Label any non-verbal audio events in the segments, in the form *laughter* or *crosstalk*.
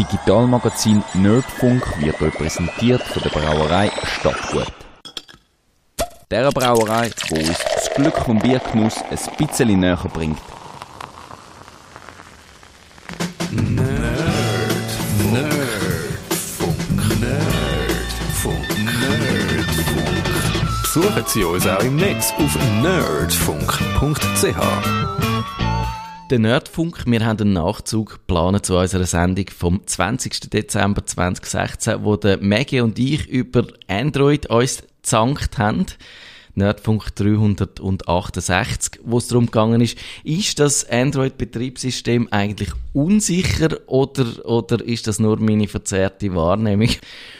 Digitalmagazin Nerdfunk wird euch präsentiert von der Brauerei Stadtgut. Der Brauerei, wo uns das Glück vom Biergenuss ein bisschen näher bringt. Besuchen Sie uns auch im Netz auf nerdfunk.ch. Der Nerdfunk, wir haben einen Nachzug geplant zu unserer Sendung vom 20. Dezember 2016, wo der Maggie und ich über Android uns gezankt haben. Nerdfunk 368, wo es darum gegangen ist, ist das Android-Betriebssystem eigentlich unsicher oder, oder ist das nur meine verzerrte Wahrnehmung?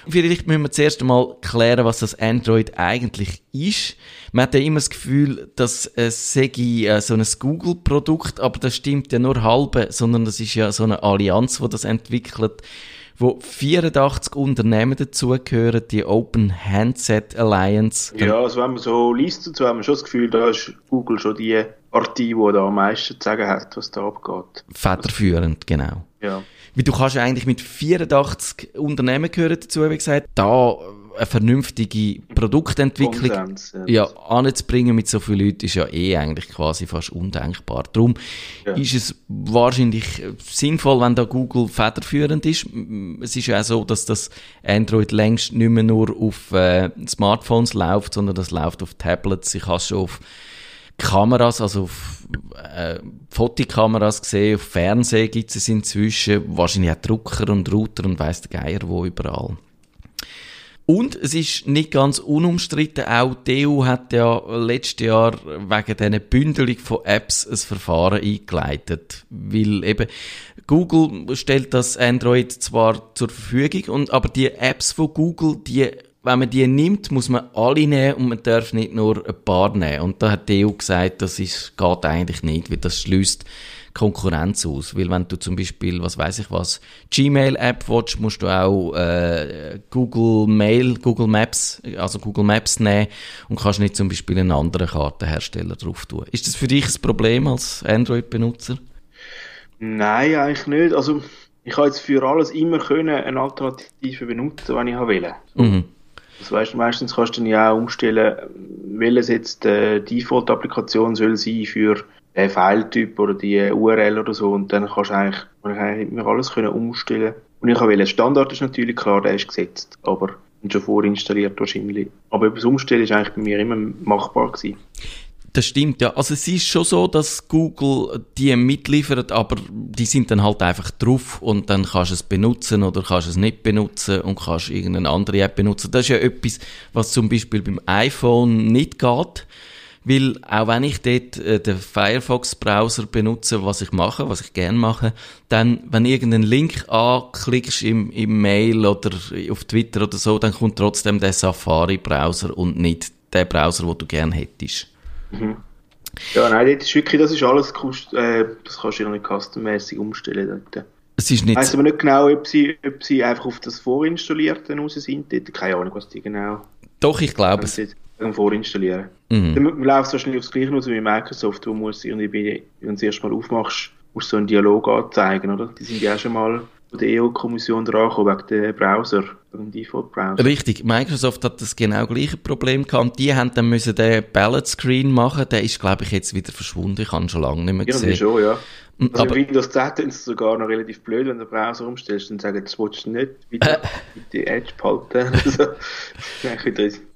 Vielleicht müssen wir zuerst einmal klären, was das Android eigentlich ist. Man hat ja immer das Gefühl, dass es sei äh, so ein Google-Produkt, aber das stimmt ja nur halb, sondern das ist ja so eine Allianz, die das entwickelt wo 84 Unternehmen dazugehören, die Open Handset Alliance. Ja, also wenn man so liest dazu, haben wir schon das Gefühl, da ist Google schon die Partei, die da am meisten zu sagen hat, was da abgeht. Federführend, genau. Ja. Wie du kannst ja eigentlich mit 84 Unternehmen gehören dazu, wie gesagt, da eine vernünftige Produktentwicklung Konsens, ja. ja, anzubringen mit so vielen Leuten ist ja eh eigentlich quasi fast undenkbar. Darum Ja. ist es wahrscheinlich sinnvoll, wenn da Google federführend ist. Es ist ja auch so, dass das Android längst nicht mehr nur auf äh, Smartphones läuft, sondern das läuft auf Tablets. Ich habe es schon auf Kameras, also auf äh, Fotokameras gesehen, auf Fernsehen gibt es inzwischen, wahrscheinlich auch Drucker und Router und weiss der Geier wo überall. Und es ist nicht ganz unumstritten, auch die EU hat ja letztes Jahr wegen dieser Bündelung von Apps ein Verfahren eingeleitet. Weil eben Google stellt das Android zwar zur Verfügung, und, aber die Apps von Google, die, wenn man die nimmt, muss man alle nehmen und man darf nicht nur ein paar nehmen. Und da hat die EU gesagt, das ist, geht eigentlich nicht, weil das schließt Konkurrenz aus. Weil wenn du zum Beispiel, was weiß ich was, Gmail-App willst, musst du auch äh, Google Mail, Google Maps, also Google Maps nehmen und kannst nicht zum Beispiel einen anderen Kartenhersteller drauf tun. Ist das für dich ein Problem als Android-Benutzer? Nein, eigentlich nicht. Also, ich habe jetzt für alles immer können eine Alternative benutzen, wenn ich will. Mhm. Das weißt, meistens kannst du dann ja auch umstellen, welches jetzt die Default-Applikation soll sein für den File-Typ oder die URL oder so. Und dann kannst du eigentlich, eigentlich immer alles können umstellen. Und ich will, Standard ist natürlich klar, der ist gesetzt, aber schon vorinstalliert wahrscheinlich. Aber über das Umstellen ist eigentlich bei mir immer machbar gewesen. Das stimmt, ja. Also es ist schon so, dass Google die mitliefert, aber die sind dann halt einfach drauf und dann kannst du es benutzen oder kannst es nicht benutzen und kannst irgendeine andere App benutzen. Das ist ja etwas, was zum Beispiel beim iPhone nicht geht. Weil auch wenn ich dort äh, den Firefox-Browser benutze, was ich mache, was ich gerne mache, dann, wenn irgendeinen Link anklickst im, im Mail oder auf Twitter oder so, dann kommt trotzdem der Safari-Browser und nicht der Browser, den du gerne hättest. Ja, nein, das ist wirklich, das ist alles, äh, das kannst du irgendwie custommäßig umstellen dort. Es ist Ich nicht weiss aber nicht genau, ob sie, ob sie einfach auf das Vorinstallierte raus sind. Dort. Keine Ahnung, was die genau Doch, ich glaube es. Vorinstallieren. Mhm. Dann läuft es wahrscheinlich aufs Gleiche aus wie Microsoft, wo musst du irgendwie, bei- wenn du es erst mal aufmachst, musst du so einen Dialog anzeigen, oder? Die sind ja auch schon mal von der EU-Kommission drangekommen, wegen dem Browser, wegen dem Default-Browser. Richtig, Microsoft hat das genau gleiche Problem gehabt. Die haben dann müssen den Ballot Screen machen. Der ist, glaube ich, jetzt wieder verschwunden. Ich habe ihn schon lange nicht mehr Irgendwie gesehen. schon, ja. Also aber- Windows 10 ist es sogar noch relativ blöd, wenn du den Browser umstellst, dann sagen, das willst du nicht wieder mit *laughs* die Edge behalten. *laughs* also,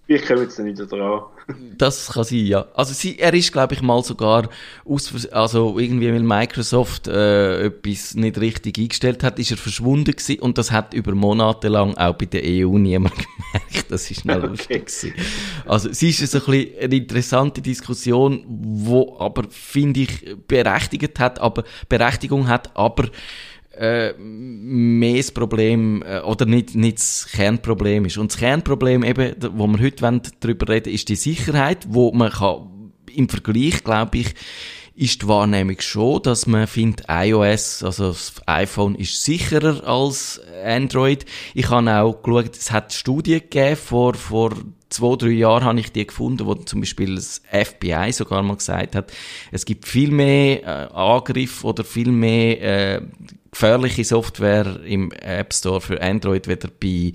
kommen wir jetzt wieder dran. *laughs* Das kann sein, ja. Also sie, er ist, glaube ich, mal sogar aus, also irgendwie, weil Microsoft äh, etwas nicht richtig eingestellt hat, ist er verschwunden gewesen und das hat über Monate lang auch bei der EU niemand *laughs* gemerkt. Das ist noch Okay. lustig gewesen. Also es ist so ein bisschen eine interessante Diskussion, wo aber, finde ich, berechtigt hat, aber, Berechtigung hat, aber äh, mehr das Problem äh, oder nicht, nicht das Kernproblem ist. Und das Kernproblem eben, wo wir heute wollen, darüber reden, ist die Sicherheit, wo man kann im Vergleich, glaube ich, ist die Wahrnehmung schon, dass man findet, iOS, also das iPhone ist sicherer als Android. Ich habe auch geschaut, es hat Studien gegeben, vor, vor zwei, drei Jahren habe ich die gefunden, wo zum Beispiel das FBI sogar mal gesagt hat, es gibt viel mehr äh, Angriffe oder viel mehr äh, gefährliche Software im App Store für Android weder bei,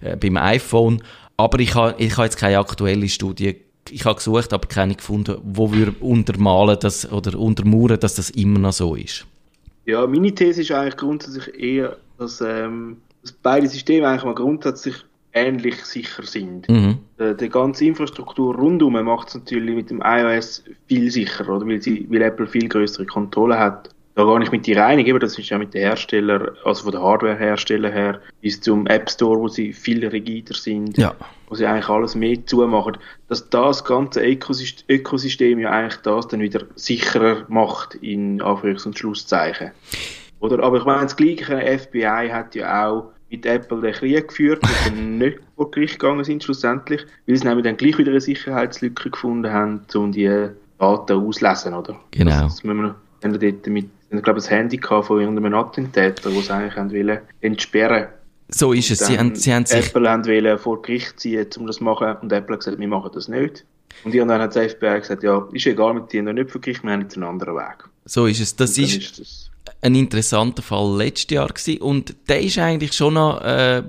äh, beim iPhone. Aber ich habe ich ha jetzt keine aktuelle Studie ich habe gesucht, aber keine gefunden, wo wir untermalen das oder untermauern, dass das immer noch so ist. Ja, meine These ist eigentlich grundsätzlich eher, dass, ähm, dass beide Systeme eigentlich mal grundsätzlich ähnlich sicher sind. Mhm. Die, die, ganze Infrastruktur rundum macht es natürlich mit dem iOS viel sicherer, oder? Weil, sie, weil Apple viel größere Kontrolle hat da gar nicht mit dir einig, aber das ist ja mit den Herstellern, also von den Hardware-Herstellern her, bis zum App Store, wo sie viel rigider sind, ja. wo sie eigentlich alles mehr zumachen, dass das ganze Ökosystem ja eigentlich das dann wieder sicherer macht, in Anführungs- und Schlusszeichen. Oder, aber ich meine, das gleiche FBI hat ja auch mit Apple den Krieg geführt, wo sie *laughs* nicht vor Gericht gegangen sind schlussendlich, weil sie nämlich dann gleich wieder eine Sicherheitslücke gefunden haben, um die Daten auszulesen, oder? Genau. Das, das müssen wir dann dort mit ich glaube, das Handy von irgendeinem Attentäter, der es eigentlich wollen, entsperren So ist es. Sie haben, sie haben sich... Apple wollen vor Gericht ziehen, um das zu machen, und Apple hat gesagt, wir machen das nicht. Und irgendwann hat das FBI gesagt, ja, ist egal, wir ziehen nicht vor Gericht, wir haben jetzt einen anderen Weg. So ist es. Das ist, ist das ein interessanter Fall letztes Jahr gewesen. und der ist eigentlich schon noch äh,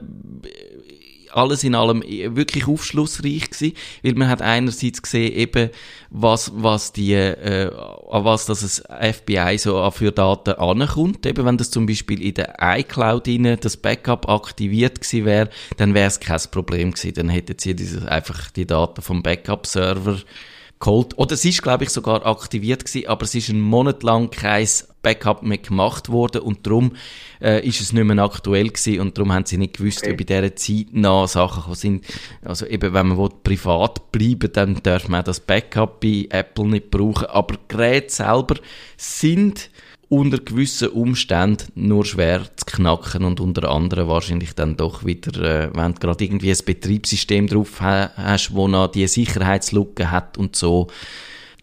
alles in allem wirklich aufschlussreich gewesen, weil man hat einerseits gesehen eben, was, was die, äh, an was das FBI so für Daten ankommt. Eben wenn das zum Beispiel in der iCloud rein, das Backup aktiviert gewesen wäre, dann wäre es kein Problem gewesen. Dann hätten sie dieses, einfach die Daten vom Backup-Server geholt. Oder es ist, glaube ich, sogar aktiviert gewesen, aber es ist ein Monat lang kein Backup mehr gemacht worden und darum äh, ist es nicht mehr aktuell gewesen und darum haben sie nicht gewusst, okay. ob in dieser Zeit noch Sachen sind. Also eben, wenn man will, privat bleiben dann darf man das Backup bei Apple nicht brauchen, aber Geräte selber sind unter gewissen Umständen nur schwer zu knacken und unter anderem wahrscheinlich dann doch wieder, äh, wenn du gerade irgendwie ein Betriebssystem drauf ha hast, wo noch die Sicherheitslücke hat und so,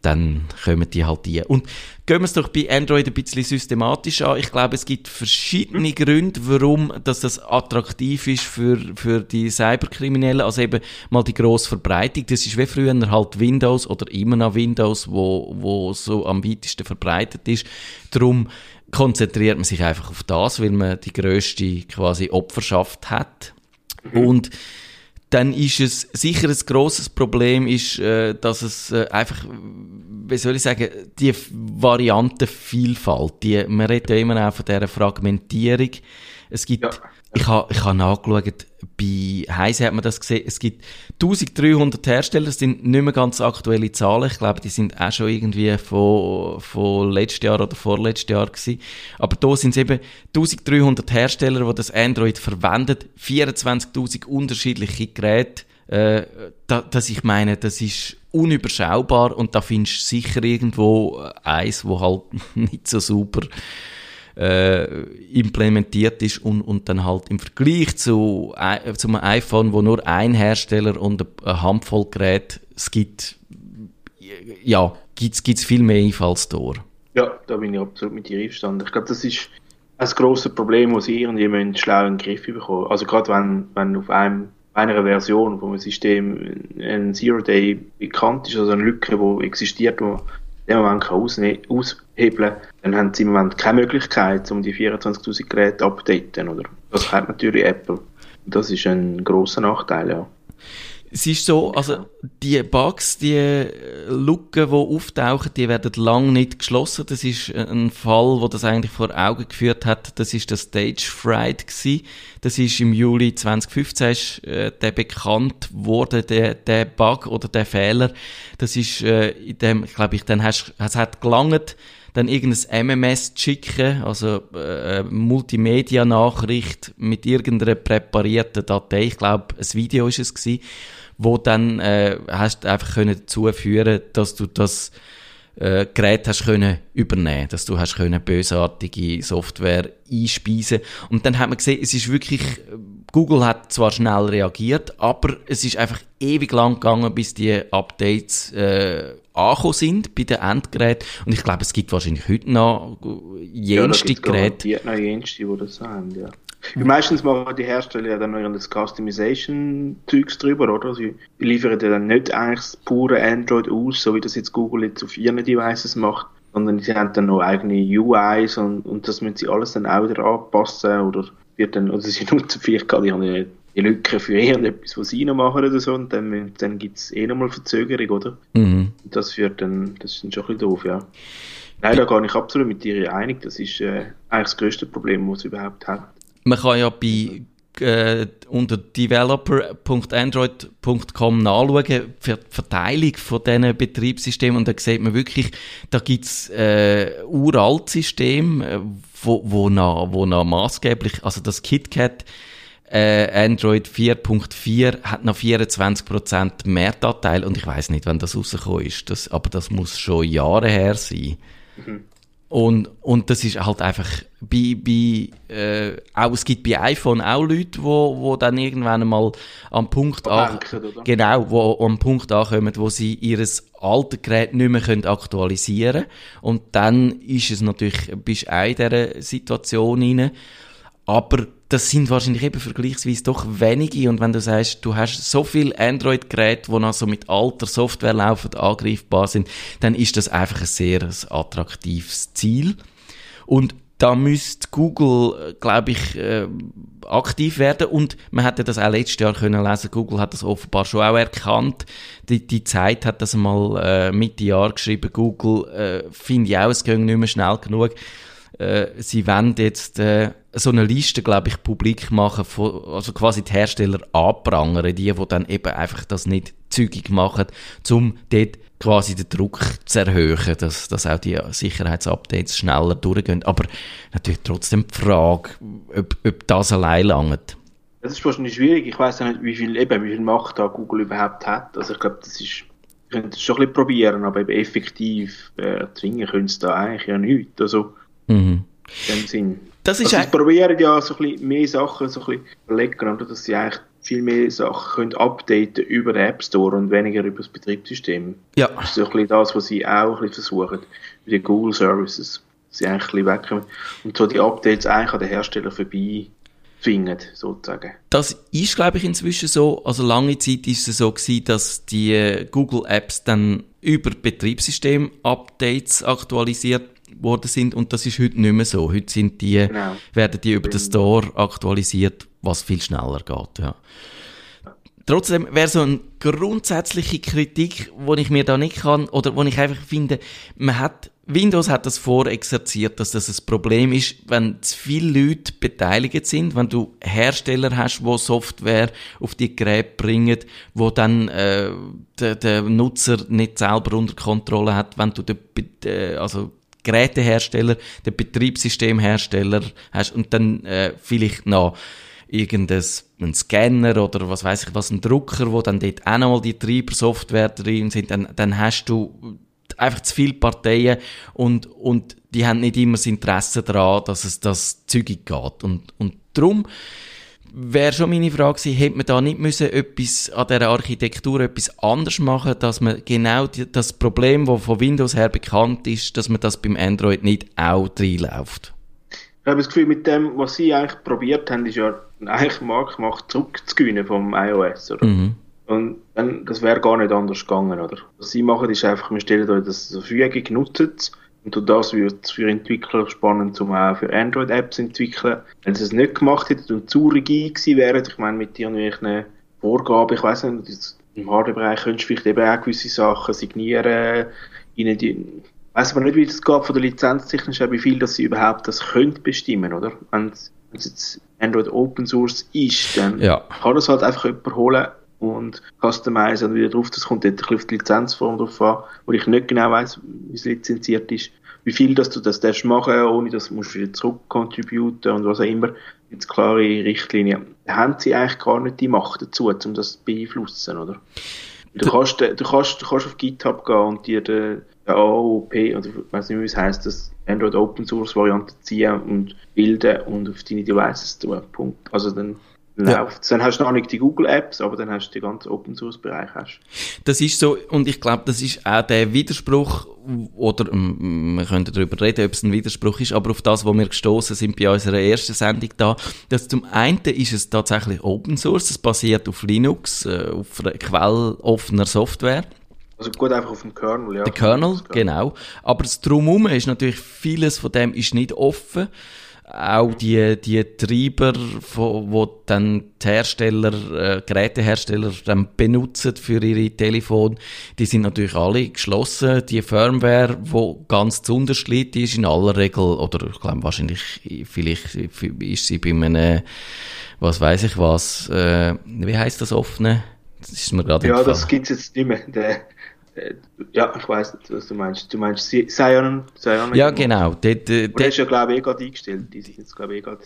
dann kommen die halt die. Und gehen wir es doch bei Android ein bisschen systematisch an. Ich glaube, es gibt verschiedene mhm. Gründe, warum dass das attraktiv ist für, für die Cyberkriminellen. Also eben mal die grosse Verbreitung. Das ist wie früher halt Windows oder immer noch Windows, wo, wo so am weitesten verbreitet ist. Darum konzentriert man sich einfach auf das, weil man die grösste quasi Opferschaft hat. Mhm. Und dann ist es sicher ein grosses Problem, ist, äh, dass es äh, einfach, wie soll ich sagen, die Variantenvielfalt, die, man redet ja immer auch von dieser Fragmentierung. Es gibt, ja. Ich habe ich ha nachgeschaut, bei Heise hat man das gesehen, es gibt 1300 Hersteller, das sind nicht mehr ganz aktuelle Zahlen, ich glaube, die sind auch schon irgendwie von, von letztes Jahr oder vorletztes Jahr gewesen. Aber da sind es eben 1300 Hersteller, die das Android verwenden, 24.000 unterschiedliche Geräte, äh, da, dass ich meine, das ist unüberschaubar und da findest du sicher irgendwo eins, wo halt *laughs* nicht so super äh, implementiert ist und, und dann halt im Vergleich zu, äh, zum iPhone, wo nur ein Hersteller und eine Handvoll Geräte es gibt, ja, gibt es viel mehr Einfallstor. Ja, da bin ich absolut mit dir einverstanden. Ich glaube, das ist ein grosses Problem, das irgendwie schlau in den Griff bekommen Also gerade wenn, wenn auf einem, einer Version vom System ein Zero-Day bekannt ist, also eine Lücke, die existiert, die den Moment kann aushebeln kann, dann haben sie im Moment keine Möglichkeit, um die 24.000 Geräte zu updaten. Oder? Das hat natürlich Apple. Das ist ein großer Nachteil, ja. Es ist so, also die Bugs, die Lücken, die auftauchen, die werden lang nicht geschlossen. Das ist ein Fall, wo das eigentlich vor Augen geführt hat. Das ist der Stage Fright gewesen. Das ist im Juli 2015 ist, äh, der bekannt wurde, der, der Bug oder der Fehler. Das ist äh, in dem, glaube ich, dann hast, es hat gelangt, dann irgendein MMS schicken, also äh, Multimedia-Nachricht mit irgendeiner präparierten Datei. Ich glaube, ein Video ist es gewesen wo dann äh, hast einfach können dazu führen, dass du das äh, Gerät hast können übernehmen, dass du hast können bösartige Software einspeisen und dann hat man gesehen, es ist wirklich äh, Google hat zwar schnell reagiert, aber es ist einfach ewig lang gegangen, bis die Updates äh, angekommen sind bei den Endgeräten. Und ich glaube, es gibt wahrscheinlich heute noch jenste ja, Geräte. Ja, noch jenste, die das haben, ja. Mhm. Meistens machen die Hersteller ja dann noch das Customization-Zeugs drüber, oder? Sie liefern ja dann nicht eigentlich das pure Android aus, so wie das jetzt Google jetzt auf ihren Devices macht, sondern sie haben dann noch eigene UIs und, und das müssen sie alles dann auch wieder anpassen oder wird dann, oder sie nutzen vielleicht gerade ihre die Lücke für irgendetwas, was sie noch machen oder so, und dann, dann gibt es eh nochmal Verzögerung, oder? Mhm. Das führt dann, das ist dann schon ein bisschen doof, ja. Nein, da gehe ich absolut mit dir einig, das ist äh, eigentlich das größte Problem, das sie überhaupt haben. Man kann ja bei äh, unter developer.android.com nachschauen, die Verteilung von diesen Betriebssystemen und da sieht man wirklich, da gibt's äh, uralt System, äh, wo, wo, noch, wo noch maßgeblich, also das KitKat äh, Android 4.4 hat noch 24% mehr Datteil und ich weiß nicht, wann das rausgekommen ist, das, aber das muss schon Jahre her sein. Mhm. Und, und das ist halt einfach bei, bei äh, auch, es gibt bei iPhone auch Leute, wo, wo dann irgendwann einmal am Punkt an, genau, wo am Punkt ankommen, wo sie ihres alte Gerät nicht mehr können aktualisieren und dann ist es natürlich, bist du auch in dieser Situation rein. Aber das sind wahrscheinlich eben vergleichsweise doch wenige. Und wenn du sagst, du hast so viele Android-Geräte, die noch so mit alter Software laufen, angreifbar sind, dann ist das einfach ein sehr attraktives Ziel. Und da müsste Google, glaube ich, äh, aktiv werden. Und man hätte das auch letztes Jahr können lesen. Google hat das offenbar schon auch erkannt. Die, die Zeit hat das mal äh, Mitte Jahr geschrieben. Google äh, finde ich auch, es ging nicht mehr schnell genug. Äh, sie wollen jetzt äh, so eine Liste, glaube ich, publik machen, von, also quasi die Hersteller anprangern, die, die dann eben einfach das nicht zügig machen, um dort quasi den Druck zu erhöhen, dass, dass auch die Sicherheitsupdates schneller durchgehen. Aber natürlich trotzdem die Frage, ob, ob das allein langt. Das ist wahrscheinlich schwierig. Ich weiß nicht, wie viel, eben, wie viel Macht da Google überhaupt hat. Also ich glaube, das ist, wir können es schon ein bisschen probieren, aber eben effektiv äh, zwingen können sie da eigentlich ja nichts. Also, mhm. in dem Sinn. Das ist also sie probieren ja so ein bisschen mehr Sachen so ein bisschen oder? dass sie eigentlich viel mehr Sachen können updaten über den App Store und weniger über das Betriebssystem. Ja. Das ist so ein bisschen das, was sie auch ein bisschen versuchen, mit den Google Services, sie eigentlich ein bisschen wegkommen und so die Updates eigentlich an den Hersteller vorbei zwingen, sozusagen. Das ist, glaube ich, inzwischen so. Also lange Zeit ist es so gewesen, dass die Google Apps dann über Betriebssystem-Updates aktualisiert worden sind und das ist heute nicht mehr so. Heute sind die, genau. werden die über den Store aktualisiert, was viel schneller geht, ja. Trotzdem wäre so eine grundsätzliche Kritik, wo ich mir da nicht kann, oder wo ich einfach finde, man hat, Windows hat das vorexerziert, dass das ein Problem ist, wenn zu viele Leute beteiligt sind, wenn du Hersteller hast, wo Software auf die Geräte bringen, wo dann äh, der, der Nutzer nicht selber unter Kontrolle hat, wenn du den, äh, also Gerätehersteller, den Betriebssystemhersteller hast und dann äh, vielleicht noch irgendein Scanner oder was weiß ich was, ein Drucker, wo dann dort auch nochmal die Treibersoftware drin sind, dann, dann hast du einfach zu viele Parteien und, und die haben nicht immer das Interesse daran, dass es das zügig geht. Und, und darum wäre schon meine Frage gewesen, hätte man da nicht müssen etwas an dieser Architektur etwas anders machen, dass man genau die, das Problem, das von Windows her bekannt ist, dass man das beim Android nicht auch reinläuft? Ich habe das Gefühl, mit dem, was sie eigentlich probiert haben, ist ja eigentlich Marktmacht zurückzugewinnen vom iOS, oder? Mhm. Und dann, das wäre gar nicht anders gegangen, oder? Was sie machen, ist einfach, wir stellen euch das zur Verfügung, nutzt und durch das wird es für Entwickler spannend, um auch für Android-Apps zu entwickeln. Wenn sie es nicht gemacht hätten und zu rigid gewesen wären, ich meine, mit irgendwelchen Vorgaben, ich weiß nicht, im Hardware-Bereich könntest du vielleicht eben auch gewisse Sachen signieren, ihnen die, ich weiß aber nicht, wie das geht von der Lizenztechnisch, wie viel dass sie überhaupt das können bestimmen, oder? Wenn es jetzt Android Open Source ist, dann ja. kann das halt einfach jemand holen und customizen und wieder drauf. Das kommt ein bisschen auf die Lizenzform drauf an, wo ich nicht genau weiß, wie es lizenziert ist. Wie viel, dass du das darfst machen, ohne dass du wieder zurückcontributen und was auch immer. Jetzt klare Richtlinien. Da haben sie eigentlich gar nicht die Macht dazu, um das zu beeinflussen, oder? Du kannst, du kannst, du kannst auf GitHub gehen und dir den, den AOP, oder ich weiß nicht, wie es heisst, das Android Open Source Variante ziehen und bilden und auf deine Devices tun. Punkt. Also dann Ja. läuft Dann hast du noch nicht die Google Apps, aber dann hast du den ganzen Open Source Bereich. Hast. Das ist so, und ich glaube, das ist auch der Widerspruch, oder ähm, wir können darüber reden, ob es ein Widerspruch ist, aber auf das, wo wir gestoßen sind bei unserer ersten Sendung da, dass zum einen ist es tatsächlich Open Source, es basiert auf Linux, äh, auf quelloffener Software. Also gut, einfach auf dem Kernel, ja. Der Kernel, genau. Aber das Drumherum ist natürlich, vieles von dem ist nicht offen. Auch die, die Treiber, wo dann die Hersteller, äh, Gerätehersteller dann benutzen für ihre Telefone, die sind natürlich alle geschlossen. Die Firmware, wo ganz zuunterst liegt, die ist in aller Regel, oder ich glaube wahrscheinlich, vielleicht ist sie bei einem, was weiß ich was, äh, wie heißt das offene? Das ist mir gerade Ja, das gibt's jetzt nicht mehr. Der, ja, ich weiss nicht, was du meinst. Du meinst Si- Sion, Sion Ja, genau. Äh, Und der ist ja, glaube ich, eh gerade eingestellt. Die sind jetzt, glaube ich, eh gerade,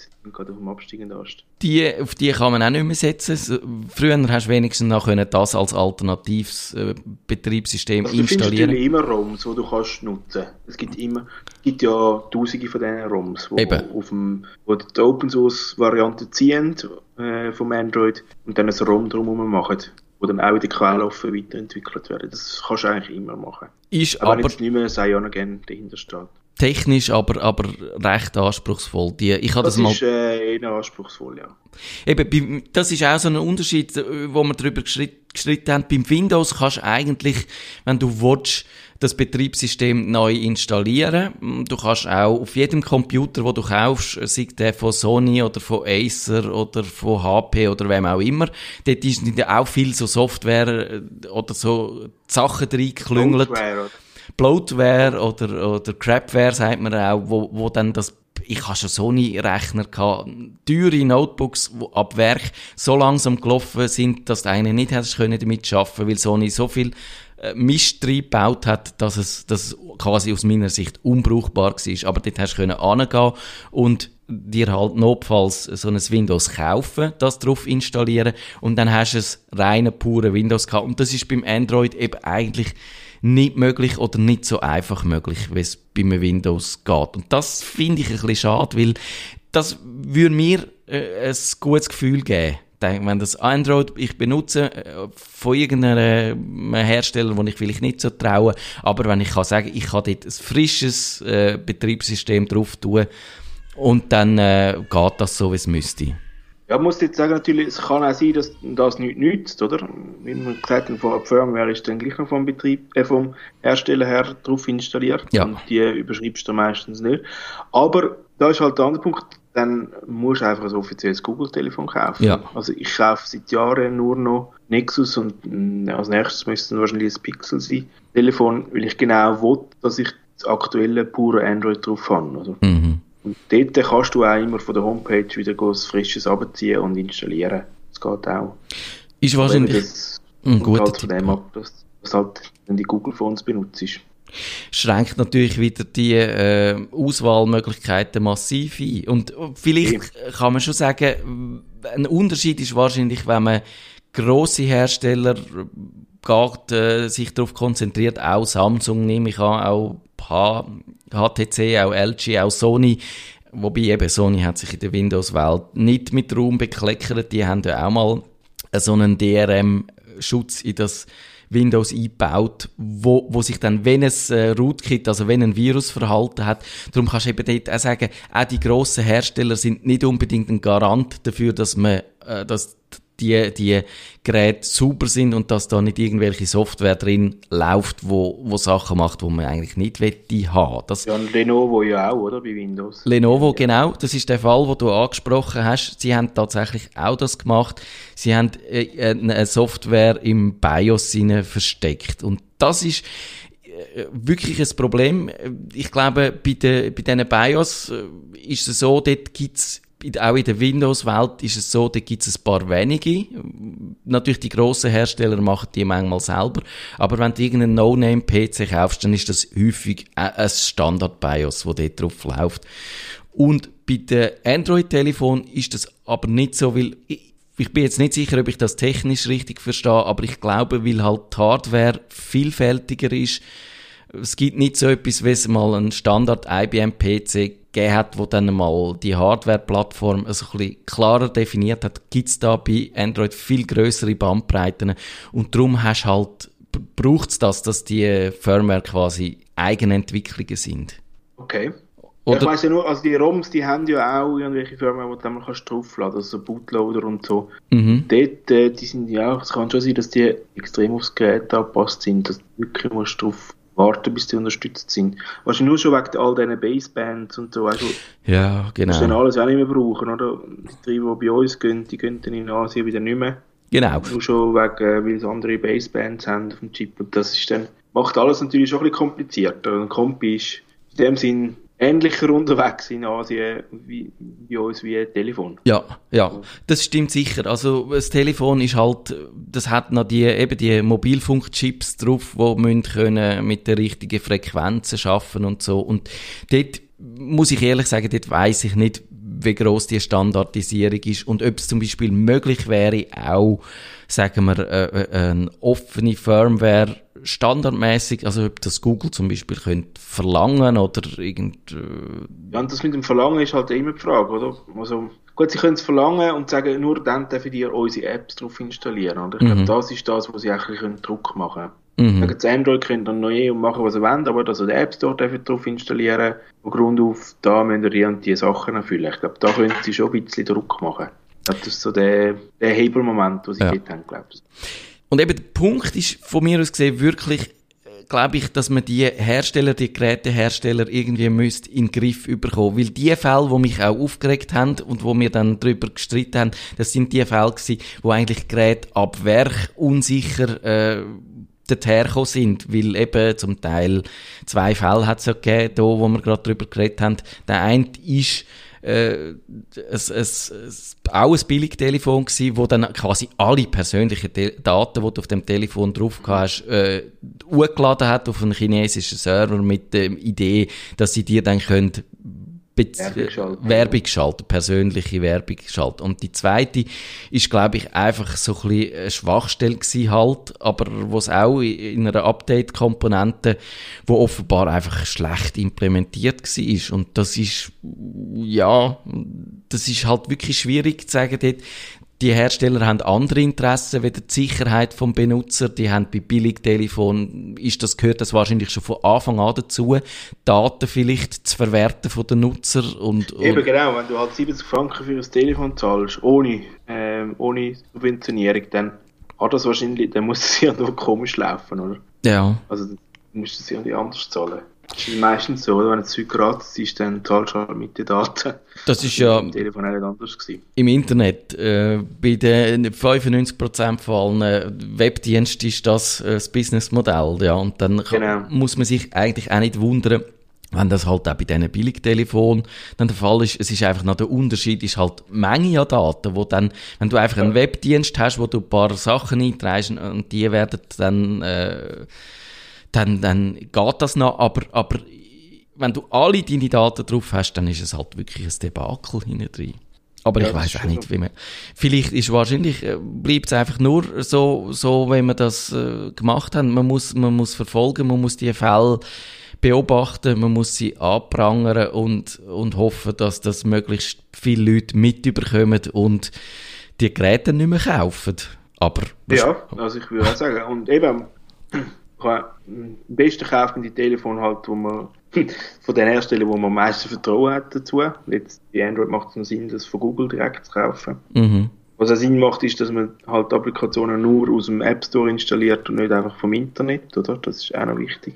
auf dem absteigenden Ast. Die, auf die kann man auch nicht mehr setzen. Früher hast du wenigstens noch können das als alternatives äh, Betriebssystem Also, installieren. natürlich immer ROMs, die du kannst nutzen. Es gibt immer, gibt ja tausende von diesen ROMs, die auf dem, wo die Open Source Variante ziehen, äh, vom Android und dann ein ROM drumherum machen, wo dann auch in der Quelle offen weiterentwickelt werden. Das kannst du eigentlich immer machen. Ist Aber, aber, jetzt nicht mehr Cyanogen dahinter steht. technisch aber, aber recht anspruchsvoll. Die, ich das, Das mal ist äh, eher anspruchsvoll, ja. Eben, das ist auch so ein Unterschied, äh, wo wir darüber geschritt- gestritten haben. Beim Windows kannst du eigentlich, wenn du willst, das Betriebssystem neu installieren. Du kannst auch auf jedem Computer, wo du kaufst, sei der von Sony oder von Acer oder von HP oder wem auch immer, dort ist auch viel so Software äh, oder so Sachen reingeklüngelt. Bloatware oder, oder Crapware, sagt man auch, wo, wo dann das, ich habe schon Sony-Rechner gehabt, teure Notebooks, die ab Werk so langsam gelaufen sind, dass du eigentlich nicht hättest können damit arbeiten, weil Sony so viel äh, Mist reingebaut hat, dass es, dass es quasi aus meiner Sicht unbrauchbar war. Aber dort hast du können angehen und dir halt notfalls so ein Windows kaufen, das drauf installieren und dann hast du es reine, pure Windows gehabt. Und das ist beim Android eben eigentlich nicht möglich oder nicht so einfach möglich, wie es bei einem Windows geht. Und das finde ich ein bisschen schade, weil das würde mir äh, ein gutes Gefühl geben. Denk, Wenn das Android ich benutze äh, von irgendeinem Hersteller, wo ich vielleicht nicht so traue, aber wenn ich kann sagen, ich kann dort ein frisches äh, Betriebssystem drauf tun und dann äh, geht das so, wie es müsste. Ja, ich muss jetzt sagen, natürlich, es kann auch sein, dass das nichts nützt, oder? Wie wir gesagt von der Firmware ist dann gleich noch vom Betrieb, äh, vom Hersteller her drauf installiert. Ja. Und die überschreibst du meistens nicht. Aber da ist halt der andere Punkt, dann musst du einfach ein offizielles Google-Telefon kaufen. Ja. Also ich kaufe seit Jahren nur noch Nexus und mh, als nächstes müsste dann wahrscheinlich ein Pixel sein. Telefon, weil ich genau will, dass ich das aktuelle pure Android drauf habe. Also. Mhm. Und dort kannst du auch immer von der Homepage wieder ein frisches abziehen und installieren. Das geht auch. Ist wahrscheinlich das ein hängt guter halt Tipp. von dem ab, dass, dass halt wenn die Google Phones benutzt. Schränkt natürlich wieder die äh, Auswahlmöglichkeiten massiv ein. Und vielleicht kann man schon sagen, ein Unterschied ist wahrscheinlich, wenn man grosse Hersteller geht, äh, sich darauf konzentriert, auch Samsung nehme ich an, auch H HTC, auch LG, auch Sony. Wobei eben Sony hat sich in der Windows-Welt nicht mit Ruhm bekleckert. Die haben ja auch mal so einen DRM-Schutz in das Windows eingebaut, wo, wo sich dann, wenn es äh, Rootkit, also wenn ein Virus verhalten hat, darum kannst du eben dort auch sagen, auch die grossen Hersteller sind nicht unbedingt ein Garant dafür, dass man, äh, dass die, die Geräte super sind und dass da nicht irgendwelche Software drin läuft, wo, wo Sachen macht, wo man eigentlich nicht wette haben. Das, Ja, und Lenovo ja auch, oder? Bei Windows. Lenovo, genau, das ist der Fall, wo du angesprochen hast. Sie haben tatsächlich auch das gemacht. Sie haben äh, eine Software im BIOS versteckt. Und das ist äh, wirklich ein Problem. Ich glaube, bei, den, bei diesen BIOS äh, ist es so, dort gibt's auch in der Windows-Welt ist es so, da gibt es ein paar wenige. Natürlich die grossen Hersteller machen die manchmal selber. Aber wenn du irgendeinen No-Name-PC kaufst, dann ist das häufig ein Standard-BIOS, wo dort drauf läuft. Und bei den Android-Telefonen ist das aber nicht so, weil ich, ich bin jetzt nicht sicher, ob ich das technisch richtig verstehe, aber ich glaube, weil halt die Hardware vielfältiger ist, es gibt nicht so etwas, wie es mal einen Standard IBM PC gegeben hat, wo dann mal die Hardware-Plattform also ein bisschen klarer definiert hat, gibt es da bei Android viel größere Bandbreiten und darum hast halt, braucht es das, dass die Firmware quasi Eigenentwicklungen sind. Okay. Oder- ich weiss ja nur, also die ROMs, die haben ja auch irgendwelche Firmen, wo du dann kannst draufladen, also so Bootloader und so. Mhm. Dort, äh, die sind ja auch, es kann schon sein, dass die extrem aufs Gerät angepasst sind, dass du wirklich musst drauf warten, bis die unterstützt sind. Wahrscheinlich nur schon wegen all diesen Basebands und so, weißt du, Ja, musst du dann genau. alles auch nicht mehr brauchen, oder? Die Treiber, die bei uns gehen, die gehen dann in Asien wieder nicht mehr. Genau. Nur schon wegen, äh, weil es andere Basebands haben auf dem Chip. Und das ist dann, macht alles natürlich schon ein bisschen komplizierter. Und ein Kompi ist in dem Sinn ähnlicher unterwegs in Asien wie bei uns wie ein Telefon. Ja, ja, das stimmt sicher. Also das Telefon ist halt, das hat noch die eben die Mobilfunkchips drauf, wo müssen können mit den richtigen Frequenzen schaffen und so. Und dort muss ich ehrlich sagen, dort weiß ich nicht, wie groß die Standardisierung ist und ob es zum Beispiel möglich wäre, auch sagen wir äh, äh, eine offene Firmware standardmäßig, also ob das Google zum Beispiel könnte verlangen oder irgend äh, Ja, und das mit dem Verlangen ist halt immer die Frage, oder? Also, gut, sie können es verlangen und sagen, nur dann dürfen die ihre Apps drauf installieren, oder? Ich glaube, das ist das, wo sie eigentlich können Druck machen können. mhm. Das Android können dann noch eh und machen, was sie wollen, aber dass sie den App Store dürfen drauf installieren, von Grund auf, da müssen wir die und die Sachen erfüllen. Ich glaube, da können sie schon ein bisschen Druck machen. Das ist so der, der Hebelmoment, den sie Ja. dort haben, glaube ich. Und eben der Punkt ist von mir aus gesehen wirklich, glaube ich, dass man die Hersteller, die Gerätehersteller irgendwie müsst in den Griff überkommen. Weil die Fälle, die mich auch aufgeregt haben und wo wir dann darüber gestritten haben, das sind die Fälle gewesen, wo eigentlich Geräte ab Werk unsicher, äh, dorthin gekommen sind, weil eben zum Teil zwei Fälle hat es ja gegeben, da, wo wir gerade drüber geredet haben. Der eine ist äh, es, es, es, auch ein Billigtelefon gsi, wo dann quasi alle persönlichen Te Daten, die du auf dem Telefon drauf hast, äh, hochgeladen hat auf einen chinesischen Server mit der Idee, dass sie dir dann können Werbung schalten. Werbung schalten, persönliche Werbung schalten. Und die zweite ist, glaube ich, einfach so ein bisschen eine Schwachstelle gewesen halt, aber was auch in einer Update-Komponente, wo offenbar einfach schlecht implementiert war. ist. Und das ist, ja, das ist halt wirklich schwierig zu sagen dort, die Hersteller haben andere Interessen wie die Sicherheit vom Benutzer. Die haben bei Billigtelefon, ist das, gehört das wahrscheinlich schon von Anfang an dazu, Daten vielleicht zu verwerten von den Nutzer und, und Eben genau, wenn du halt 70 Franken für ein Telefon zahlst, ohne, ähm, ohne Subventionierung, dann hat das wahrscheinlich, dann muss es ja nur komisch laufen, oder? ja. Also dann musst du es irgendwie anders zahlen. Das ist meistens so, oder? Wenn es Zeug gratis ist, dann zahlst du halt mit den Daten. Das ist ja Im Telefon nicht anders gewesen. im Internet. Äh, bei den 95% von allen Webdiensten ist das äh, das Businessmodell. Ja. Und dann kann, Genau. muss man sich eigentlich auch nicht wundern, wenn das halt auch bei diesen Billigtelefonen dann der Fall ist, es ist einfach noch der Unterschied, ist halt die Menge an Daten, wo dann, wenn du einfach einen Webdienst hast, wo du ein paar Sachen einträgst und die werden dann, äh, dann, dann geht das noch, aber, aber wenn du alle deine Daten drauf hast, dann ist es halt wirklich ein Debakel hinten drin. Aber Ja, ich weiß auch nicht, so. wie man. Vielleicht ist wahrscheinlich äh, bleibt es einfach nur so, so, wenn man das äh, gemacht hat. Man muss, man muss verfolgen, man muss die Fälle beobachten, man muss sie anprangern und und hoffen, dass das möglichst viele Leute mitbekommen und die Geräte nicht mehr kaufen. Aber Ja, also ich würde auch sagen. Und eben, am besten kauft man die Telefone *laughs* halt, wo man von den Herstellern, wo man am meisten Vertrauen hat dazu. Jetzt bei Android macht es nur Sinn, das von Google direkt zu kaufen. mhm. Was auch Sinn macht, ist, dass man halt Applikationen nur aus dem App Store installiert und nicht einfach vom Internet, oder? Das ist auch noch wichtig.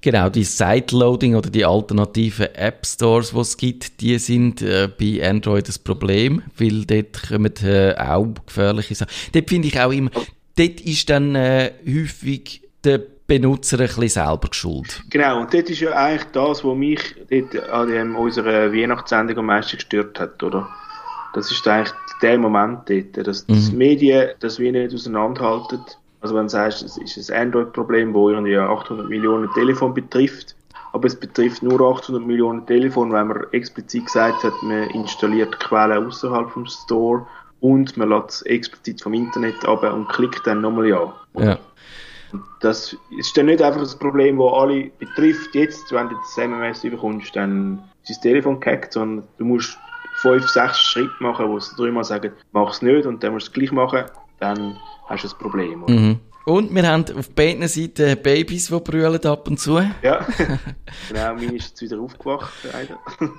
Genau, die Sideloading oder die alternativen App Stores, die es gibt, die sind äh, bei Android das Problem, weil dort kommen äh, auch gefährliche Sachen. Dort finde ich auch immer, dort ist dann äh, häufig der Benutzer ein bisschen selber geschuld. Genau, und das ist ja eigentlich das, was mich dort an dem, unserer Weihnachtssendung am meisten gestört hat, oder? Das ist eigentlich der Moment dort, dass die Medien das wie nicht auseinanderhalten. Also wenn du sagst, es ist ein Android-Problem, wo irgendwie 800 Millionen Telefon betrifft, aber es betrifft nur 800 Millionen Telefon, weil man explizit gesagt hat, man installiert Quellen außerhalb vom Store und man lässt es explizit vom Internet ab und klickt dann nochmal ja. Ja. Das ist dann nicht einfach ein Problem, das alle betrifft. Jetzt, wenn du das MMS bekommst, dann ist das Telefon gehackt, sondern du musst fünf, sechs Schritte machen, wo sie dreimal sagen, mach es nicht und dann musst du es gleich machen, dann hast du ein Problem. Mhm. Und wir haben auf beiden Seiten Babys, die brüllen ab und zu. Ja, *laughs* genau, meine ist jetzt wieder aufgewacht,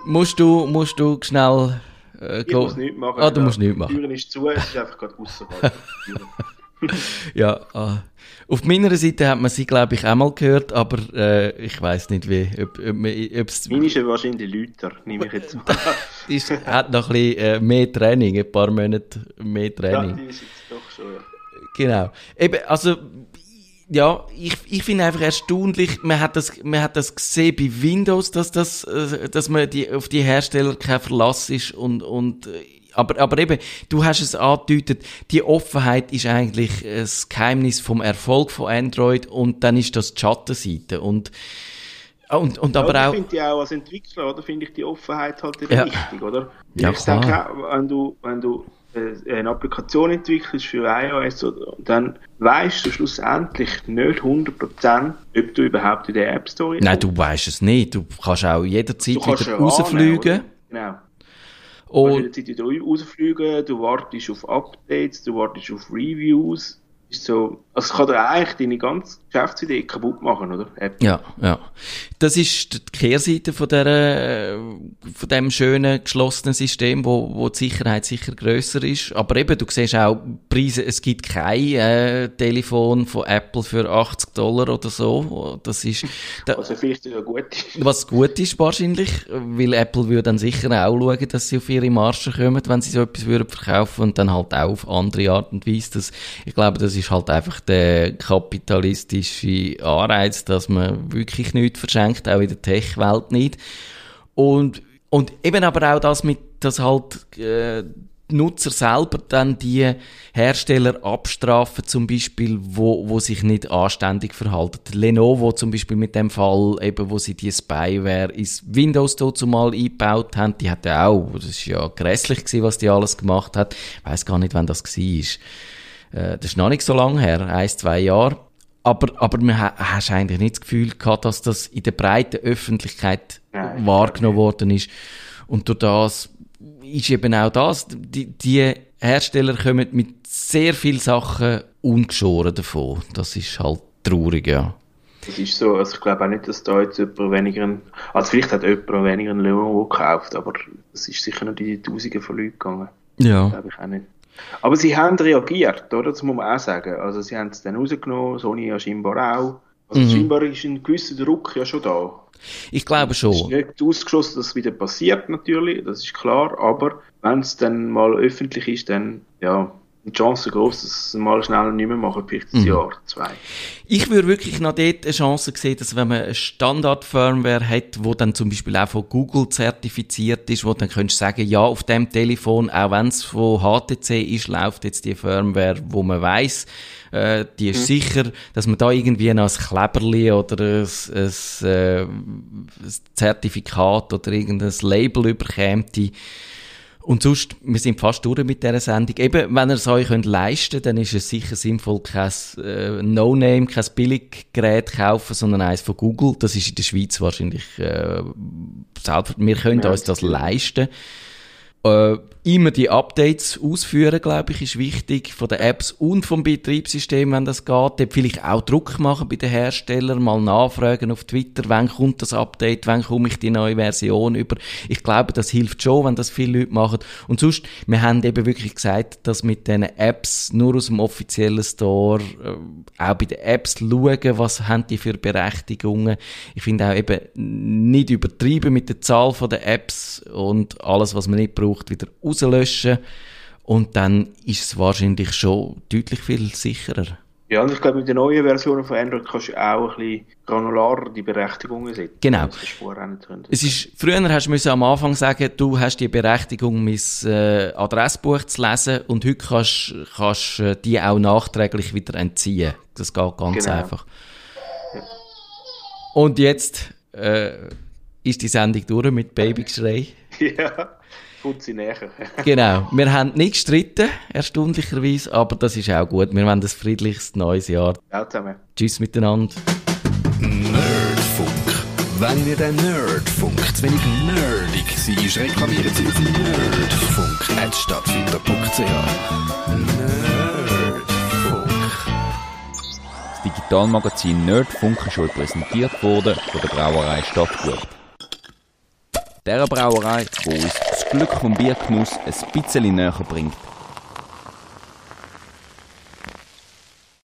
musst du, musst du schnell äh, Ich muss nichts machen. Ah, du musst nichts machen. Die Türen ist zu, es ist einfach gerade außerhalb. *laughs* *laughs* Ja, ah. auf meiner Seite hat man sie, glaube ich, einmal gehört, aber äh, ich weiß nicht, wie, ob, ob, ob es Meine ist ja wahrscheinlich lauter, nehme ich jetzt mal. *laughs* ist, hat noch ein bisschen äh, mehr Training, ein paar Monate mehr ja, Training. die ist jetzt doch schon, ja. Genau. Eben, also, ja, ich, ich finde einfach erstaunlich, man hat das, man hat das gesehen bei Windows, dass das, äh, dass man die, auf die Hersteller kein Verlass ist und, und, äh, aber, aber eben, du hast es angedeutet, die Offenheit ist eigentlich das Geheimnis vom Erfolg von Android und dann ist das die Schattenseite und, und, und aber ja, auch, finde ich auch als Entwickler, oder finde ich die Offenheit halt Ja. wichtig, oder? Ja, ich denke klar. auch, wenn du, wenn du äh, eine Applikation entwickelst für iOS, dann weißt du schlussendlich nicht 100%, ob du überhaupt in der App Store nein, du weißt es nicht, du kannst auch jederzeit Du wieder rausfliegen? Genau. Du kannst und, jederzeit wieder rausfliegen, du wartest auf Updates, du wartest auf Reviews. Ist so, also es kann dir eigentlich deine ganze Geschäftsidee kaputt machen, oder? App. Ja, ja. Das ist die Kehrseite von, der, äh, von dem schönen, geschlossenen System, wo, wo die Sicherheit sicher grösser ist. Aber eben, du siehst auch Preise, es gibt kein äh, Telefon von Apple für 80 Dollar oder so. Das ist, da, Also vielleicht sogar gut ist. *laughs* was gut ist wahrscheinlich, weil Apple würde dann sicher auch schauen, dass sie auf ihre Marge kommen, wenn sie so etwas würden verkaufen und dann halt auch auf andere Art und Weise. Das, ich glaube, das ist halt einfach der kapitalistische Anreiz, dass man wirklich nichts verschenkt, auch in der Tech-Welt nicht. Und, und eben aber auch das mit, dass halt, äh, Nutzer selber dann die Hersteller abstrafen, zum Beispiel, wo, wo sich nicht anständig verhalten. Lenovo zum Beispiel mit dem Fall, eben, wo sie die Spyware ins Windows dazu eingebaut haben, die hat ja auch, das ist ja grässlich gewesen, was die alles gemacht hat. Ich weiss gar nicht, wann das war. Äh, das ist noch nicht so lange her, ein, zwei Jahre. Aber, aber man ha- hast eigentlich nicht das Gefühl gehabt, dass das in der breiten Öffentlichkeit Nein, wahrgenommen worden ist. Und durch das ist eben auch das, die, die Hersteller kommen mit sehr vielen Sachen ungeschoren davon. Das ist halt traurig, ja. Das ist so, also ich glaube auch nicht, dass da jetzt jemand weniger, einen- also vielleicht hat jemand weniger einen Lenovo gekauft, aber es ist sicher noch in die Tausende von Leuten gegangen. Ja. Glaube ich auch nicht. Aber sie haben reagiert, oder? Das muss man auch sagen. Also sie haben es dann rausgenommen, Sony ja scheinbar auch. Also Mhm. scheinbar ist ein gewisser Druck ja schon da. Ich glaube Es ist schon. nicht ausgeschlossen, dass es wieder passiert, natürlich, das ist klar, aber wenn es dann mal öffentlich ist, dann, ja, die Chance groß, dass sie es mal schneller nicht mehr machen, vielleicht Mhm. ein Jahr, zwei. Ich würde wirklich noch dort eine Chance sehen, dass wenn man eine Standard-Firmware hat, wo dann zum Beispiel auch von Google zertifiziert ist, wo dann könntest du sagen, ja, auf dem Telefon, auch wenn es von HTC ist, läuft jetzt die Firmware, wo man weiß, äh, die ist sicher, dass man da irgendwie noch ein Kleberli oder ein, ein, äh, ein Zertifikat oder irgendein Label überkämt, und sonst, wir sind fast durch mit dieser Sendung. Eben, wenn ihr es euch könnt leisten dann ist es sicher sinnvoll, kein äh, No-Name, kein Billiggerät kaufen, sondern eins von Google. Das ist in der Schweiz wahrscheinlich äh, selber. Wir können Ja, uns das das- leisten. Äh, immer die Updates ausführen, glaube ich, ist wichtig, von den Apps und vom Betriebssystem, wenn das geht. Dort vielleicht auch Druck machen bei den Herstellern, mal nachfragen auf Twitter, wann kommt das Update, wann komme ich die neue Version über. Ich glaube, das hilft schon, wenn das viele Leute machen. Und sonst, wir haben eben wirklich gesagt, dass mit diesen Apps nur aus dem offiziellen Store, äh, auch bei den Apps schauen, was haben die für Berechtigungen. Ich finde auch eben nicht übertrieben mit der Zahl von den Apps und alles, was man nicht braucht, wieder rauslöschen. Und dann ist es wahrscheinlich schon deutlich viel sicherer. Ja, und ich glaube, mit den neuen Versionen von Android kannst du auch ein bisschen granularer die Berechtigungen setzen. Genau. Du. Es ist, früher hast du am Anfang sagen, du hast die Berechtigung, mein äh, Adressbuch zu lesen und heute kannst kannst äh, die auch nachträglich wieder entziehen. Das geht ganz Genau. einfach. Und jetzt äh, ist die Sendung durch mit Babygeschrei. *laughs* Ja, kommt sie näher. *laughs* Genau. Wir haben nicht gestritten, erstaunlicherweise, aber das ist auch gut. Wir wollen ein friedliches neues Jahr. Ciao zusammen. Tschüss miteinander. Nerdfunk. Wenn dir der Nerdfunk zu wenig nerdig war, reklamieren Sie auf nerdfunk.stadtfinder.ch. Nerdfunk. Das Digitalmagazin Nerdfunk ist euch präsentiert worden von der Brauerei Stadtgut. Der Brauerei, wo uns das Glück vom Biergenuss ein bisschen näher bringt.